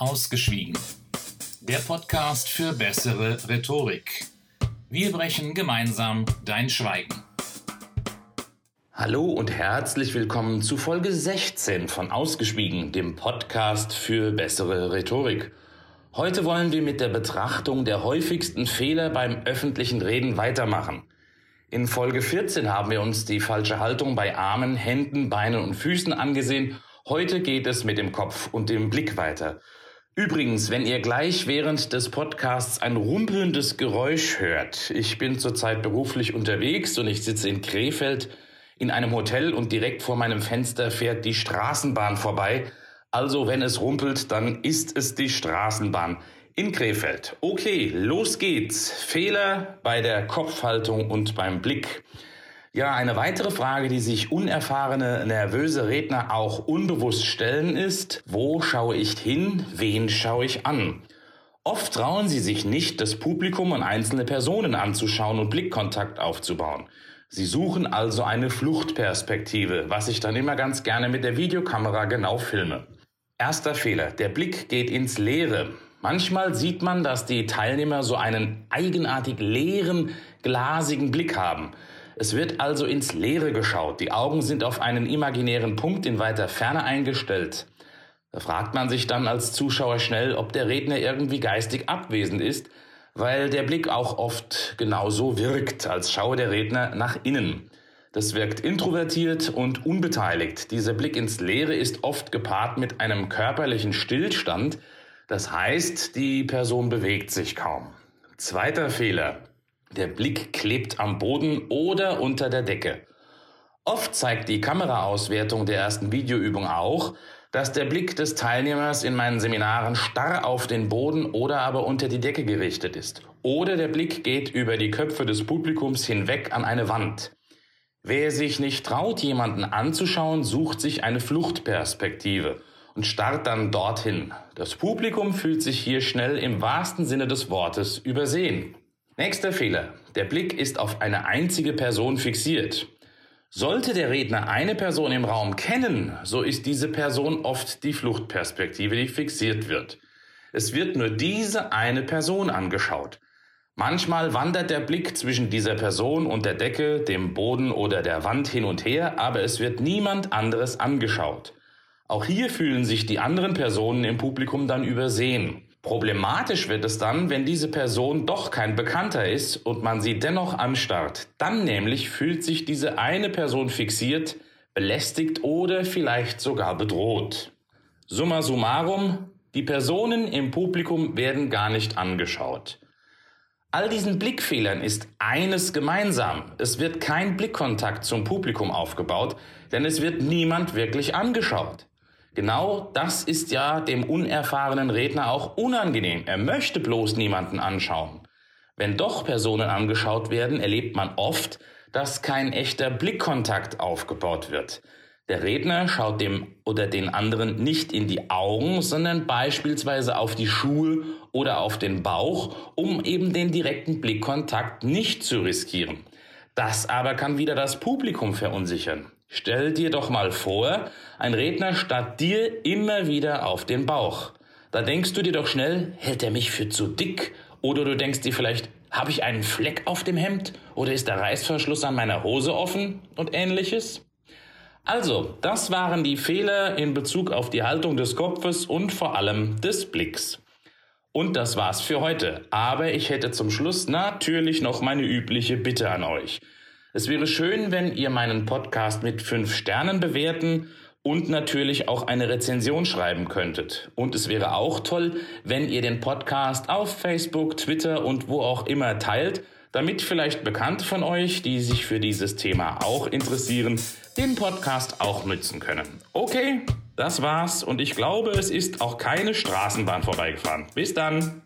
Ausgeschwiegen. Der Podcast für bessere Rhetorik. Wir brechen gemeinsam dein Schweigen. Hallo und herzlich willkommen zu Folge 16 von Ausgeschwiegen, dem Podcast für bessere Rhetorik. Heute wollen wir mit der Betrachtung der häufigsten Fehler beim öffentlichen Reden weitermachen. In Folge 14 haben wir uns die falsche Haltung bei Armen, Händen, Beinen und Füßen angesehen. Heute geht es mit dem Kopf und dem Blick weiter. Übrigens, wenn ihr gleich während des Podcasts ein rumpelndes Geräusch hört, ich bin zurzeit beruflich unterwegs und ich sitze in Krefeld in einem Hotel und direkt vor meinem Fenster fährt die Straßenbahn vorbei. Also wenn es rumpelt, dann ist es die Straßenbahn in Krefeld. Okay, los geht's. Fehler bei der Kopfhaltung und beim Blick. Ja, eine weitere Frage, die sich unerfahrene, nervöse Redner auch unbewusst stellen, ist, wo schaue ich hin, wen schaue ich an? Oft trauen sie sich nicht, das Publikum und einzelne Personen anzuschauen und Blickkontakt aufzubauen. Sie suchen also eine Fluchtperspektive, was ich dann immer ganz gerne mit der Videokamera genau filme. Erster Fehler, der Blick geht ins Leere. Manchmal sieht man, dass die Teilnehmer so einen eigenartig leeren, glasigen Blick haben. Es wird also ins Leere geschaut. Die Augen sind auf einen imaginären Punkt in weiter Ferne eingestellt. Da fragt man sich dann als Zuschauer schnell, ob der Redner irgendwie geistig abwesend ist, weil der Blick auch oft genauso wirkt, als schaue der Redner nach innen. Das wirkt introvertiert und unbeteiligt. Dieser Blick ins Leere ist oft gepaart mit einem körperlichen Stillstand. Das heißt, die Person bewegt sich kaum. Zweiter Fehler. Der Blick klebt am Boden oder unter der Decke. Oft zeigt die Kameraauswertung der ersten Videoübung auch, dass der Blick des Teilnehmers in meinen Seminaren starr auf den Boden oder aber unter die Decke gerichtet ist. Oder der Blick geht über die Köpfe des Publikums hinweg an eine Wand. Wer sich nicht traut, jemanden anzuschauen, sucht sich eine Fluchtperspektive und starrt dann dorthin. Das Publikum fühlt sich hier schnell im wahrsten Sinne des Wortes übersehen. Nächster Fehler. Der Blick ist auf eine einzige Person fixiert. Sollte der Redner eine Person im Raum kennen, so ist diese Person oft die Fluchtperspektive, die fixiert wird. Es wird nur diese eine Person angeschaut. Manchmal wandert der Blick zwischen dieser Person und der Decke, dem Boden oder der Wand hin und her, aber es wird niemand anderes angeschaut. Auch hier fühlen sich die anderen Personen im Publikum dann übersehen. Problematisch wird es dann, wenn diese Person doch kein Bekannter ist und man sie dennoch anstarrt. Dann nämlich fühlt sich diese eine Person fixiert, belästigt oder vielleicht sogar bedroht. Summa summarum, die Personen im Publikum werden gar nicht angeschaut. All diesen Blickfehlern ist eines gemeinsam. Es wird kein Blickkontakt zum Publikum aufgebaut, denn es wird niemand wirklich angeschaut. Genau das ist ja dem unerfahrenen Redner auch unangenehm. Er möchte bloß niemanden anschauen. Wenn doch Personen angeschaut werden, erlebt man oft, dass kein echter Blickkontakt aufgebaut wird. Der Redner schaut dem oder den anderen nicht in die Augen, sondern beispielsweise auf die Schuhe oder auf den Bauch, um eben den direkten Blickkontakt nicht zu riskieren. Das aber kann wieder das Publikum verunsichern. Stell dir doch mal vor, ein Redner starrt dir immer wieder auf den Bauch. Da denkst du dir doch schnell, hält er mich für zu dick? Oder du denkst dir vielleicht, habe ich einen Fleck auf dem Hemd? Oder ist der Reißverschluss an meiner Hose offen? Und ähnliches. Also, das waren die Fehler in Bezug auf die Haltung des Kopfes und vor allem des Blicks. Und das war's für heute. Aber ich hätte zum Schluss natürlich noch meine übliche Bitte an euch. Es wäre schön, wenn ihr meinen Podcast mit fünf Sternen bewerten und natürlich auch eine Rezension schreiben könntet. Und es wäre auch toll, wenn ihr den Podcast auf Facebook, Twitter und wo auch immer teilt, damit vielleicht Bekannte von euch, die sich für dieses Thema auch interessieren, den Podcast auch nützen können. Okay, das war's und ich glaube, es ist auch keine Straßenbahn vorbeigefahren. Bis dann!